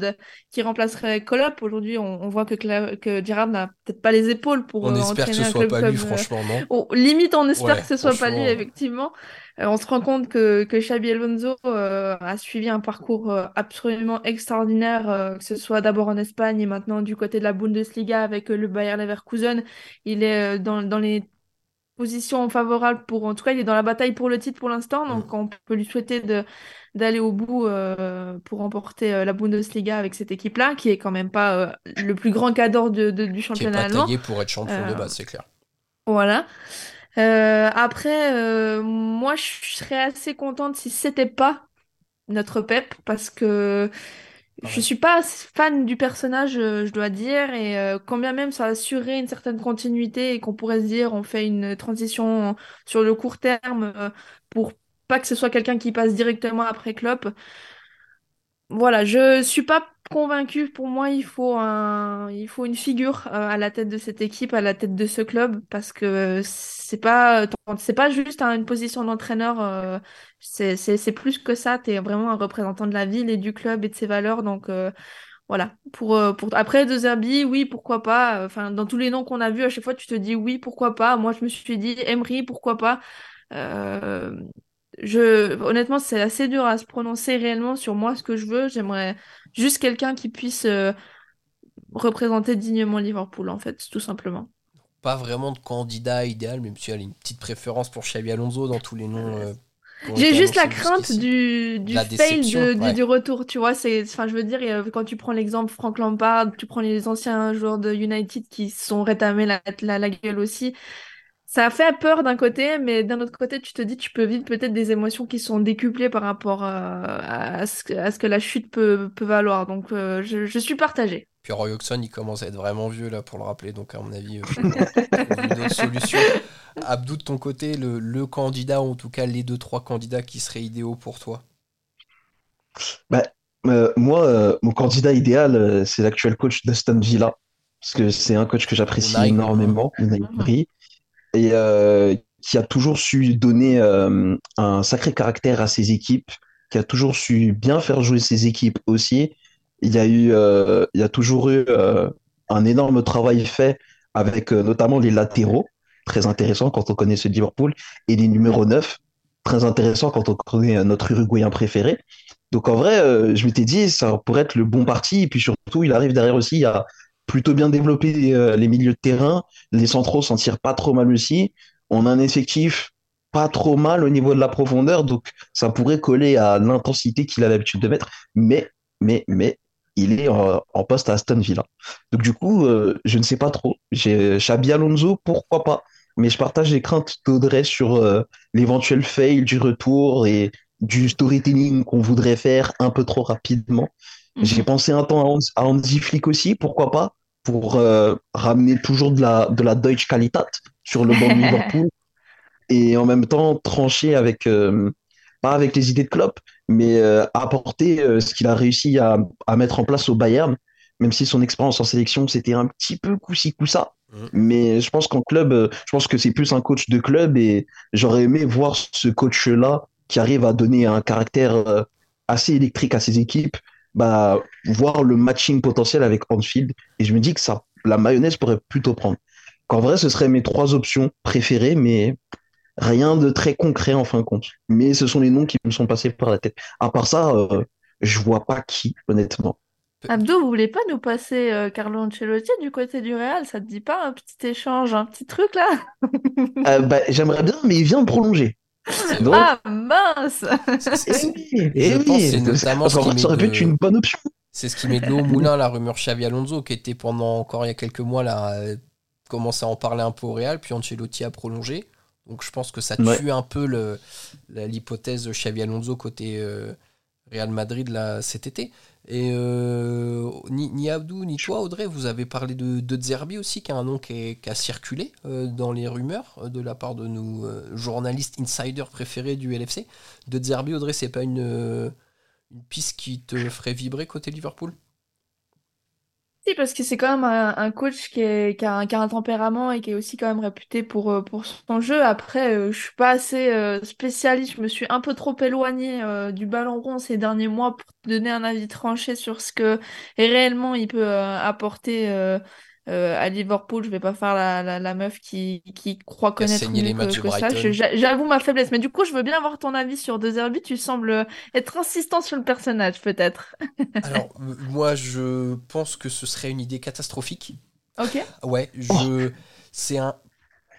qui remplacerait Klopp. Aujourd'hui, on, on voit que Cla- que Gerrard n'a peut-être pas les épaules pour On euh, espère que ce soit club pas lui, franchement, non? Oh, limite, on espère Ouais, que ce soit pas lui, effectivement. Euh, on se rend compte que, que Xabi Alonso euh, a suivi un parcours euh, absolument extraordinaire, euh, que ce soit d'abord en Espagne et maintenant du côté de la Bundesliga avec le Bayer Leverkusen. Il est euh, dans, dans les positions favorables pour, en tout cas, il est dans la bataille pour le titre pour l'instant, Mm. donc on peut lui souhaiter de, d'aller au bout euh, pour remporter euh, la Bundesliga avec cette équipe-là, qui est quand même pas euh, le plus grand cadre de, de- du Qui est championnat pas taillé pour être champion de base, c'est clair. Voilà. Après, moi, je serais assez contente si c'était pas notre Pep, parce que je Pareil. suis pas fan du personnage, euh, je dois dire, et euh, quand bien même ça assurait une certaine continuité et qu'on pourrait se dire on fait une transition sur le court terme euh, pour pas que ce soit quelqu'un qui passe directement après Klopp. Voilà, je suis pas convaincue. Pour moi, il faut un, il faut une figure euh, à la tête de cette équipe, à la tête de ce club, parce que c'est pas, c'est pas juste hein, une position d'entraîneur. euh, c'est, plus que ça. T'es vraiment un représentant de la ville et du club et de ses valeurs. Donc euh, voilà. Pour, euh, pour après De Zerbi, oui, pourquoi pas. Enfin, dans tous les noms qu'on a vus, à chaque fois, tu te dis oui, pourquoi pas. Moi, je me suis dit Emery, pourquoi pas. Euh, je, honnêtement, c'est assez dur à se prononcer réellement sur moi ce que je veux. J'aimerais juste quelqu'un qui puisse euh, représenter dignement Liverpool, en fait, tout simplement. Pas vraiment de candidat idéal, même si elle a une petite préférence pour Xavi Alonso dans tous les noms. euh, J'ai juste la crainte du, du La fail de- du, ouais. du retour, tu vois. C'est, enfin, je veux dire, euh, quand tu prends l'exemple Frank Lampard, tu prends les anciens joueurs de United qui se sont rétamés la, la, la gueule aussi. Ça a fait peur d'un côté, mais d'un autre côté, tu te dis, tu peux vivre peut-être des émotions qui sont décuplées par rapport à, à ce, que- à ce que la chute peut, peut valoir. Donc, euh, je, je suis partagée. Puis Roy Hodgson, il commence à être vraiment vieux là pour le rappeler, donc à mon avis, euh, *laughs* faut trouver d'autres solutions. Abdou, de ton côté, le, le candidat, ou en tout cas les deux, trois candidats qui seraient idéaux pour toi? Bah, euh, moi, euh, mon candidat idéal, euh, c'est l'actuel coach d'Aston Villa, parce que c'est un coach que j'apprécie énormément, Unai. Emery, et euh, qui a toujours su donner euh, un sacré caractère à ses équipes, qui a toujours su bien faire jouer ses équipes aussi. il y a eu, euh, il y a toujours eu un énorme travail fait avec notamment les latéraux, très intéressant quand on connaît ce Liverpool, et les numéros 9, très intéressant quand on connaît notre Uruguayen préféré. Donc en vrai, je m'étais dit, ça pourrait être le bon parti, et puis surtout, il arrive derrière aussi à plutôt bien développer euh, les milieux de terrain, les centraux s'en tirent pas trop mal aussi, on a un effectif pas trop mal au niveau de la profondeur, donc ça pourrait coller à l'intensité qu'il a l'habitude de mettre, mais, mais, mais, il est en, poste à Aston Villa. Donc du coup, euh, je ne sais pas trop. J'ai Xabi Alonso, pourquoi pas, mais je partage les craintes d'Audrey sur euh, l'éventuel fail du retour et du storytelling qu'on voudrait faire un peu trop rapidement. J'ai Mhm. pensé un temps à Hans, à Hansi Flick aussi, pourquoi pas, pour euh, ramener toujours de la, de la Deutsche Qualität sur le banc de *laughs* Liverpool et en même temps trancher avec, euh, pas avec les idées de Klopp, mais euh, apporter euh, ce qu'il a réussi à, à mettre en place au Bayern, même si son expérience en sélection, c'était un petit peu coup-ci, coup-ça. Mhm. Mais je pense qu'en club, euh, je pense que c'est plus un coach de club et j'aurais aimé voir ce coach-là qui arrive à donner un caractère euh, assez électrique à ses équipes, bah, voir le matching potentiel avec Anfield. Et je me dis que ça, la mayonnaise pourrait plutôt prendre. Qu'en vrai, ce seraient mes trois options préférées, mais Rien de très concret en fin de compte. Mais ce sont les noms qui me sont passés par la tête. À part ça, euh, je vois pas qui, honnêtement. Abdou, vous voulez pas nous passer euh, Carlo Ancelotti du côté du Real? Ça te dit pas un petit échange, un petit truc là? Euh, bah, j'aimerais bien, mais il vient de prolonger. *laughs* Donc, Ah mince! c'est- *laughs* et je pense notamment ce qui ça aurait pu de- être une bonne option. C'est ce qui met de l'eau au moulin, la rumeur Xavi Alonso, qui était pendant encore il y a quelques mois, là, euh, commençait à en parler un peu au Real, puis Ancelotti a prolongé. Donc je pense que ça Ouais. tue un peu l'hypothèse Xavi Alonso côté euh, Real Madrid là, cet été. Et euh, ni, Abdou ni toi, Audrey, vous avez parlé de, de Zerbi aussi, qui est un nom qui, a circulé euh, dans les rumeurs euh, de la part de nos journalistes insiders préférés du LFC. De Zerbi, Audrey, c'est pas une, une piste qui te ferait vibrer côté Liverpool? Si, parce que c'est quand même un, coach qui, a un, tempérament et qui est aussi quand même réputé pour, euh, pour son jeu. Après, euh, je suis pas assez euh, spécialiste, je me suis un peu trop éloignée euh, du ballon rond ces derniers mois pour donner un avis tranché sur ce que réellement il peut euh, apporter euh, à Liverpool. Je vais pas faire la, la, la meuf qui, qui croit connaître les mieux matchs que, ça. J'avoue ma faiblesse, mais du coup, je veux bien avoir ton avis sur De Zerbi. Tu sembles euh, être insistant sur le personnage, peut-être. *laughs* Alors, moi, je pense que ce serait une idée catastrophique. Ok? Ouais, je. C'est un.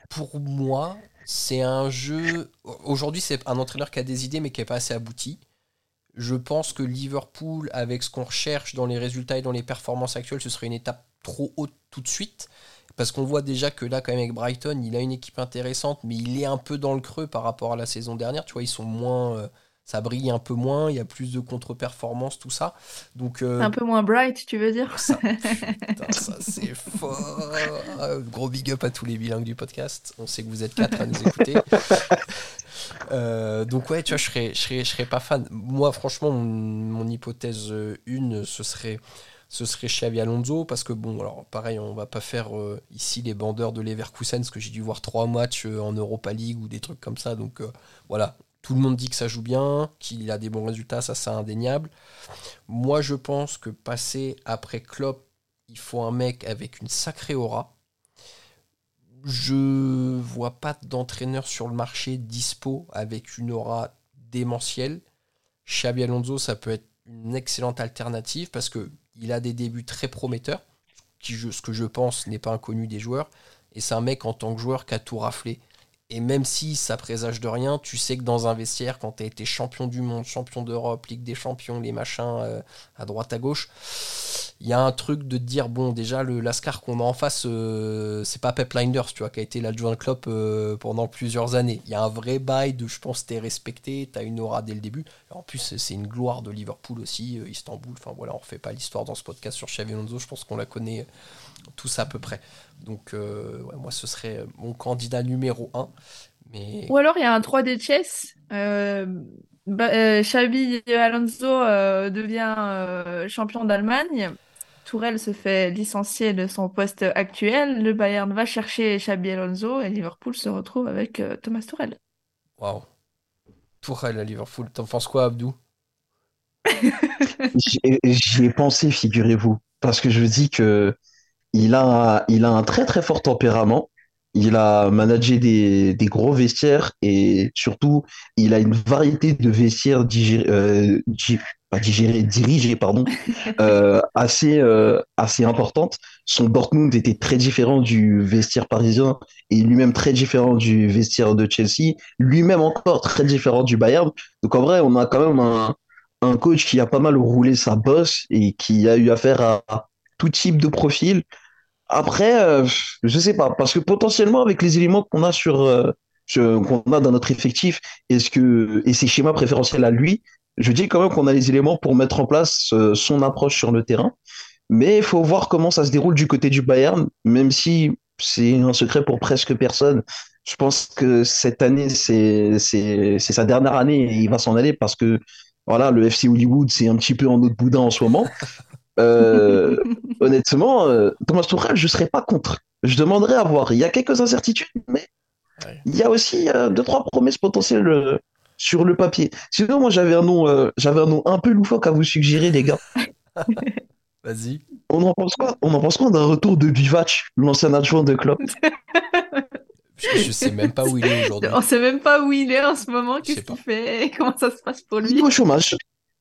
Pour moi, c'est un jeu. Aujourd'hui, c'est un entraîneur qui a des idées, mais qui n'est pas assez abouti. Je pense que Liverpool, avec ce qu'on recherche dans les résultats et dans les performances actuelles, ce serait une étape trop haute tout de suite. Parce qu'on voit déjà que là, quand même, avec Brighton, il a une équipe intéressante, mais il est un peu dans le creux par rapport à la saison dernière. Tu vois, ils sont moins. euh, ça brille un peu moins, il y a plus de contre-performances, tout ça. Donc, euh, Un peu moins bright, tu veux dire? ça, *laughs* putain, ça c'est fort. Gros big up à tous les bilingues du podcast. On sait que vous êtes quatre à nous écouter. *laughs* Euh, donc ouais, tu vois, je serais, je serais, je serais pas fan. Moi, franchement, mon, mon hypothèse une, ce serait, ce serait Xavi Alonso, parce que bon, alors pareil, on va pas faire euh, ici les bandeurs de Leverkusen, parce que j'ai dû voir trois matchs euh, en Europa League ou des trucs comme ça. Donc euh, voilà, tout le monde dit que ça joue bien, qu'il a des bons résultats, ça c'est indéniable. Moi, je pense que passer après Klopp, il faut un mec avec une sacrée aura. Je vois pas d'entraîneur sur le marché dispo avec une aura démentielle. Xabi Alonso, ça peut être une excellente alternative parce que il a des débuts très prometteurs, ce que je pense n'est pas inconnu des joueurs. Et c'est un mec en tant que joueur qui a tout raflé. Et même si ça présage de rien, tu sais que dans un vestiaire, quand tu été champion du monde, champion d'Europe, Ligue des champions, les machins euh, à droite à gauche, il y a un truc de dire bon, déjà, le Lascar qu'on a en face, euh, c'est pas Pep Linders, tu vois, qui a été l'adjoint Klopp euh, pendant plusieurs années. Il y a un vrai bail de je pense, t'es respecté, t'as une aura dès le début. En plus, c'est une gloire de Liverpool aussi, euh, Istanbul. Enfin voilà, on refait pas l'histoire dans ce podcast sur Xavi je pense qu'on la connaît tous à peu près. Donc, euh, ouais, moi, ce serait mon candidat numéro 1. Mais Ou alors il y a un 3D chess. Euh, bah, euh, Xabi Alonso euh, devient euh, champion d'Allemagne. Tourelle se fait licencier de son poste actuel. Le Bayern va chercher Xabi Alonso et Liverpool se retrouve avec euh, Thomas Tourelle. waouh. Tourelle à Liverpool. T'en penses quoi, Abdou? *laughs* J'y ai pensé, figurez-vous, parce que je dis que il a, il a un très très fort tempérament. Il a managé des, des gros vestiaires et surtout, il a une variété de vestiaires digérés, euh, di- pas digérés, dirigés, pardon, *laughs* euh, assez, euh, assez importante. Son Dortmund était très différent du vestiaire parisien et lui-même très différent du vestiaire de Chelsea, lui-même encore très différent du Bayern. Donc en vrai, on a quand même un, un coach qui a pas mal roulé sa bosse et qui a eu affaire à tout type de profil. Après, euh, je sais pas, parce que potentiellement avec les éléments qu'on a sur, euh, qu'on a dans notre effectif, est-ce que et ses schémas préférentiels à lui, je dis quand même qu'on a les éléments pour mettre en place euh, son approche sur le terrain. Mais il faut voir comment ça se déroule du côté du Bayern, même si c'est un secret pour presque personne. Je pense que cette année, c'est sa dernière année et il va s'en aller parce que voilà, le FC Hollywood, c'est un petit peu en autre boudin en ce moment. Euh, honnêtement, euh, Thomas Tuchel, je serais pas contre. Je demanderais à voir. Il y a quelques incertitudes, mais Ouais. il y a aussi euh, deux, trois promesses potentielles euh, sur le papier. Sinon, moi, j'avais un nom, euh, j'avais un nom un peu loufoque à vous suggérer, les gars. *laughs* Vas-y. On en pense quoi? On en pense quoi d'un retour de Bivac, l'ancien adjoint de Klopp? Je, je sais même pas où il est aujourd'hui. On sait même pas où il est en ce moment, Je sais qu'est-ce pas. qu'il fait? Et *laughs* comment ça se passe pour Il lui. est au chômage.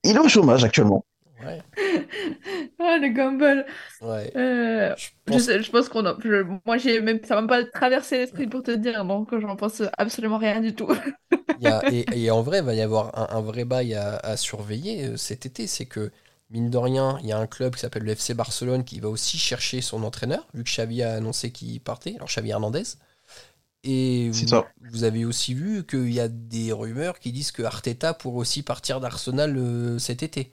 Il est au chômage actuellement. Ouais, *laughs* Ah, le Gumball. ouais. Euh, Je pense sais- je pense qu'on a. je- moi, j'ai même. Ça m'a pas traversé l'esprit pour te dire, donc j'en pense absolument rien du tout. Il y a- et, *laughs* et en vrai, il va y avoir un, un vrai bail à, à surveiller euh, cet été. C'est que, mine de rien, il y a un club qui s'appelle le FC Barcelone qui va aussi chercher son entraîneur, vu que Xavi a annoncé qu'il partait. Alors, Xavi Hernandez. Et C'est vous, ça. vous avez aussi vu qu'il y a des rumeurs qui disent que Arteta pourrait aussi partir d'Arsenal euh, cet été.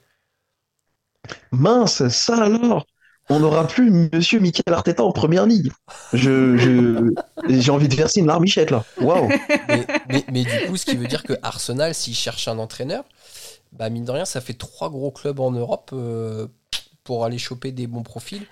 Mince, ça alors, on n'aura plus Monsieur Mikel Arteta en première ligue. Je, *laughs* j'ai envie de verser une larmichette là. Waouh. *laughs* Mais du coup, ce qui veut dire que Arsenal, s'il cherche un entraîneur, bah mine de rien, ça fait trois gros clubs en Europe euh, pour aller choper des bons profils.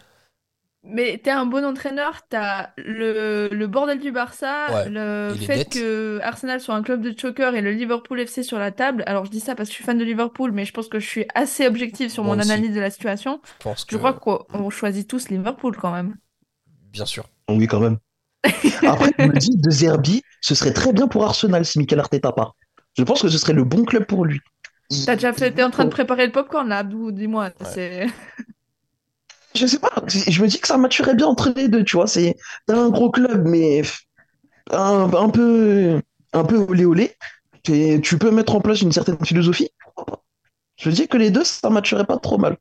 Mais t'es un bon entraîneur, t'as le, le bordel du Barça, Ouais, le fait dettes. que Arsenal soit un club de choker et le Liverpool FC sur la table. Alors je dis ça parce que je suis fan de Liverpool, mais je pense que je suis assez objective sur Moi mon aussi. analyse de la situation. Je pense que, Je crois qu'on on choisit tous Liverpool quand même. bien sûr. Oui, quand même. *laughs* Après, je me dis, De Zerbi, ce serait très bien pour Arsenal si Mikel Arteta part. Je pense que ce serait le bon club pour lui. T'as déjà fait, t'es en train de préparer le popcorn là, Abdou, dis-moi. C'est... *laughs* Je sais pas, je me dis que ça maturait bien entre les deux, tu vois. C'est un gros club, mais un, un peu, un peu olé olé. Et tu peux mettre en place une certaine philosophie. Je me dis que les deux, ça maturait pas trop mal.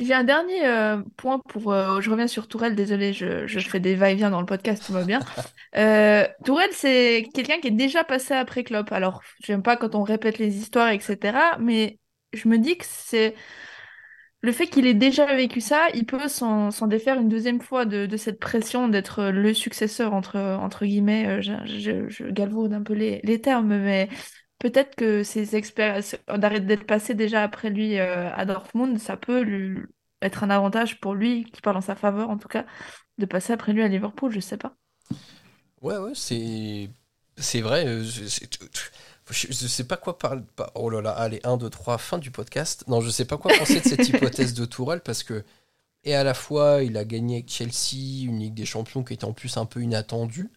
J'ai un dernier euh, point pour. euh, je reviens sur Tourelle, désolé, je, je fais des va-et-vient dans le podcast, tout va bien. Euh, Tourelle, c'est quelqu'un qui est déjà passé après Klopp. Alors, j'aime pas quand on répète les histoires, etc. Mais je me dis que c'est. Le fait qu'il ait déjà vécu ça, il peut s'en défaire une deuxième fois de, cette pression d'être le successeur, entre, entre guillemets. euh, Je, je, je galvaude un peu les, termes, mais peut-être que ces expériences, d'arrêter d'être passé déjà après lui euh, à Dortmund, ça peut être un avantage pour lui, qui parle en sa faveur en tout cas, de passer après lui à Liverpool, je sais pas. Ouais, ouais, c'est vrai. euh, je, je sais pas quoi parler. Oh là là, allez, 1, 2, 3, fin du podcast. Non, je sais pas quoi penser de cette *laughs* hypothèse de Tourelle parce que, et à la fois, il a gagné avec Chelsea une Ligue des Champions qui était en plus un peu inattendue.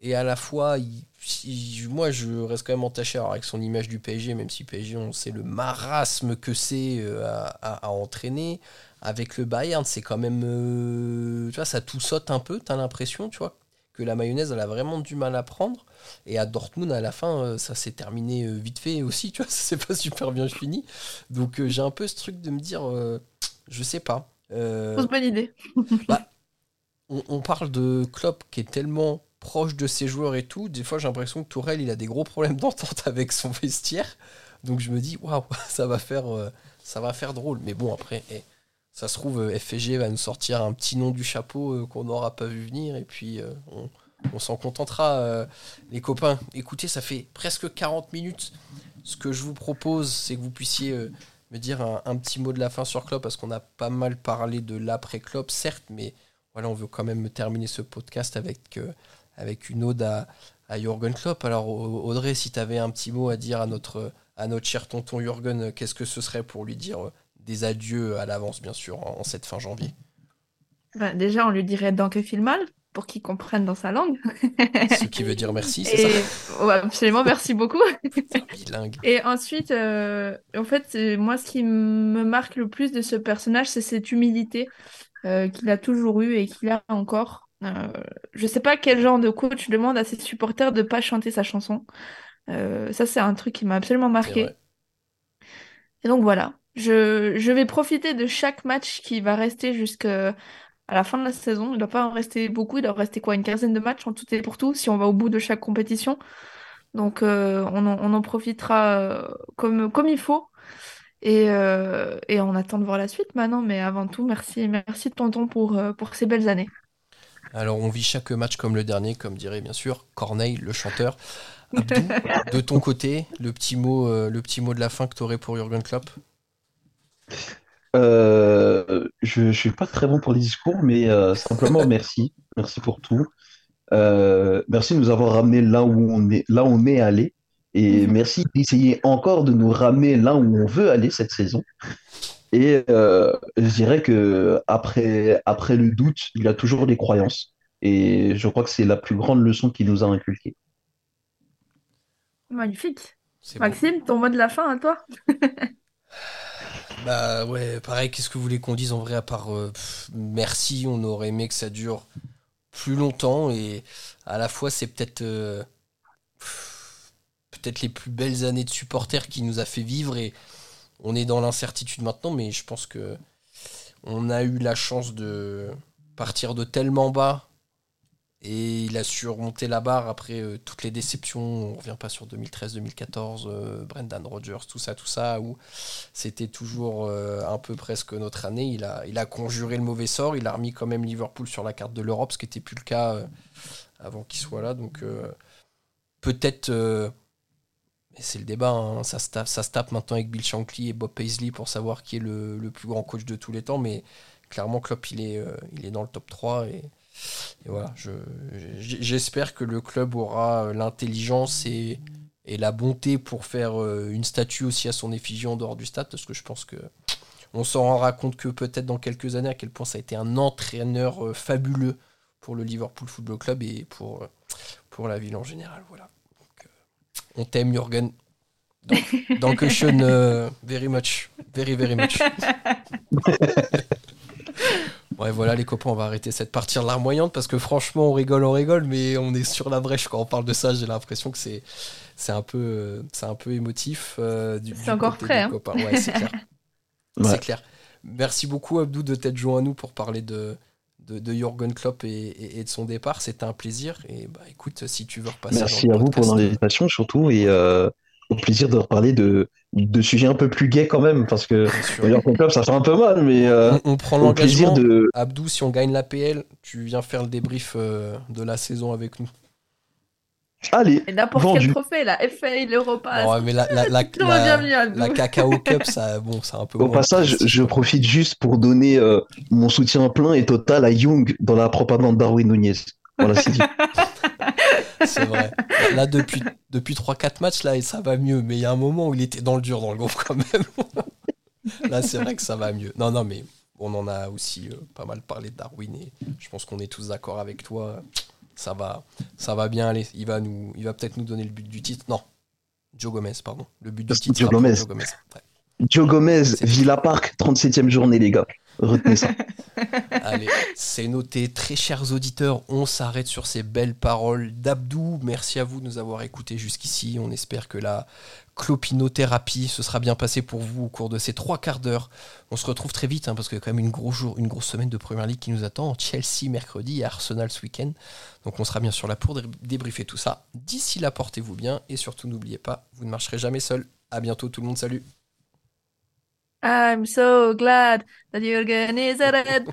Et à la fois, il- il- moi, je reste quand même entaché avec son image du PSG, même si PSG, on sait le marasme que c'est euh, à, à- à entraîner. Avec le Bayern, c'est quand même. euh, tu vois, ça tout saute un peu, t'as l'impression, tu vois, que la mayonnaise, elle a vraiment du mal à prendre. Et à Dortmund, à la fin, euh, ça s'est terminé euh, vite fait aussi, tu vois, *laughs* ça s'est pas super bien fini. Donc euh, j'ai un peu ce truc de me dire, je sais pas. Fausse bonne idée. *laughs* on, on parle de Klopp qui est tellement proche de ses joueurs et tout. Des fois, j'ai l'impression que Tourelle, il a des gros problèmes d'entente *laughs* avec son vestiaire. Donc je me dis, waouh, ça va faire, euh, ça va faire drôle. Mais bon, après, eh, ça se trouve, euh, FG va nous sortir un petit nom du chapeau euh, qu'on n'aura pas vu venir. Et puis, euh, on, s'en contentera, les copains. Écoutez, ça fait presque 40 minutes. Ce que je vous propose, c'est que vous puissiez me dire un, petit mot de la fin sur Klopp, parce qu'on a pas mal parlé de l'après-Klopp, certes, mais voilà, on veut quand même terminer ce podcast avec, une ode à, à Jürgen Klopp. Alors, Au- Audrey, si tu avais un petit mot à dire à notre, à notre cher tonton Jürgen, qu'est-ce que ce serait pour lui dire des adieux à l'avance, bien sûr, en, en cette fin janvier Bah, déjà, on lui dirait Danke vielmal pour qu'il comprenne dans sa langue. Ce qui veut dire merci, c'est Et ça? ouais, absolument, merci beaucoup. Bilingue. Et ensuite, euh, en fait, moi, ce qui me marque le plus de ce personnage, c'est cette humilité euh, qu'il a toujours eue et qu'il a encore. Euh, je sais pas quel genre de coach demande à ses supporters de pas chanter sa chanson. Euh, ça, c'est un truc qui m'a absolument marqué. Et donc voilà, je, vais profiter de chaque match qui va rester jusqu'à la fin de la saison. Il doit pas en rester beaucoup, il doit rester quoi, une quinzaine de matchs en tout et pour tout, si on va au bout de chaque compétition. Donc euh, on en, profitera euh, comme, il faut. Et, euh, et on attend de voir la suite maintenant, mais avant tout, merci, merci tonton pour, pour ces belles années. Alors, on vit chaque match comme le dernier, comme dirait bien sûr Corneille, le chanteur. Abdou, de ton côté, le petit mot, le petit mot de la fin que tu aurais pour Jürgen Klopp? Euh, je ne suis pas très bon pour les discours, mais euh, simplement *laughs* merci. Merci pour tout. Euh, merci de nous avoir ramené là où on est, là où on est allé. Et Mhm. merci d'essayer encore de nous ramener là où on veut aller cette saison. Et euh, je dirais que après, après le doute, il y a toujours des croyances. Et je crois que c'est la plus grande leçon qu'il nous a inculquée. Magnifique. Beau. Maxime, ton mot de la fin à toi? *laughs* Bah ouais, pareil, qu'est-ce que vous voulez qu'on dise en vrai à part euh, merci, on aurait aimé que ça dure plus longtemps et à la fois c'est peut-être euh, peut-être les plus belles années de supporters qui nous a fait vivre et on est dans l'incertitude maintenant mais je pense que on a eu la chance de partir de tellement bas et il a su remonter la barre après euh, toutes les déceptions, on revient pas sur 2013-2014, euh, Brendan Rodgers, tout ça, tout ça, où c'était toujours euh, un peu presque notre année. Il a, il a conjuré le mauvais sort. Il a remis quand même Liverpool sur la carte de l'Europe, ce qui n'était plus le cas avant qu'il soit là. Donc peut-être, c'est le débat, hein, ça, se tape, ça se tape maintenant avec Bill Shankly et Bob Paisley pour savoir qui est le, plus grand coach de tous les temps. Mais clairement, Klopp, il est, il est dans le top 3. Et, j'espère que le club aura euh, l'intelligence et, et la bonté pour faire euh, une statue aussi à son effigie en dehors du stade, parce que je pense que on s'en rendra compte que peut-être dans quelques années à quel point ça a été un entraîneur euh, fabuleux pour le Liverpool Football Club et pour, pour la ville en général. Voilà. On t'aime, Jürgen. Donc, Dankeschön euh, very much. Very, very much. *laughs* Ouais, voilà, les copains, on va arrêter cette partie larmoyante parce que franchement, on rigole, on rigole, mais on est sur la brèche quand on parle de ça. J'ai l'impression que c'est c'est un peu c'est un peu émotif. euh, du- C'est du encore côté frais, hein. copains. Ouais, c'est clair. *laughs* Ouais. C'est clair. Merci beaucoup, Abdou, de t'être joint à nous pour parler de, de, de Jürgen Klopp et, et- et de son départ. C'était un plaisir. Et bah, écoute, si tu veux repasser Merci à vous pour l'invitation surtout et euh, au plaisir de reparler de, de sujets un peu plus gays quand même parce que d'ailleurs ton club ça fait un peu mal mais euh, on, on prend l'engagement. de Abdou, si on gagne la PL, tu viens faire le débrief euh, de la saison avec nous. allez Et n'importe quel trophée, la FA, l'Europa, Ouais, mais la, la, la, *laughs* tout va bien la, Cacao Cup, ça, bon, c'est un peu. au moins passage je profite juste pour donner euh, mon soutien plein et total à Young dans la propagande Darwin Nunez voilà c'est dit *laughs* C'est vrai. Là, depuis, depuis 3-4 matchs, là, et ça va mieux. Mais il y a un moment où il était dans le dur, dans le groupe, quand même. *laughs* là, c'est vrai que ça va mieux. Non, non, mais on en a aussi euh, pas mal parlé de Darwin et je pense qu'on est tous d'accord avec toi. Ça va, ça va bien aller. Il va, nous, il va peut-être nous donner le but du titre. Non, Joe Gomez, pardon. Le but du titre. Joe Gomez. Joe Gomez Villa Park 37e journée les gars retenez ça *laughs* Allez, c'est noté. Très chers auditeurs, on s'arrête sur ces belles paroles d'Abdou. Merci à vous de nous avoir écoutés jusqu'ici. On espère que la clopinothérapie se sera bien passée pour vous au cours de ces trois quarts d'heure. On se retrouve très vite hein, parce qu'il y a quand même une, gros jour, une grosse semaine de Première Ligue qui nous attend. Chelsea mercredi et Arsenal ce week-end. Donc on sera bien sûr là pour dé- débriefer tout ça. D'ici là, portez-vous bien et surtout n'oubliez pas, vous ne marcherez jamais seul. À bientôt tout le monde, salut I'm so glad that Jürgen is a red.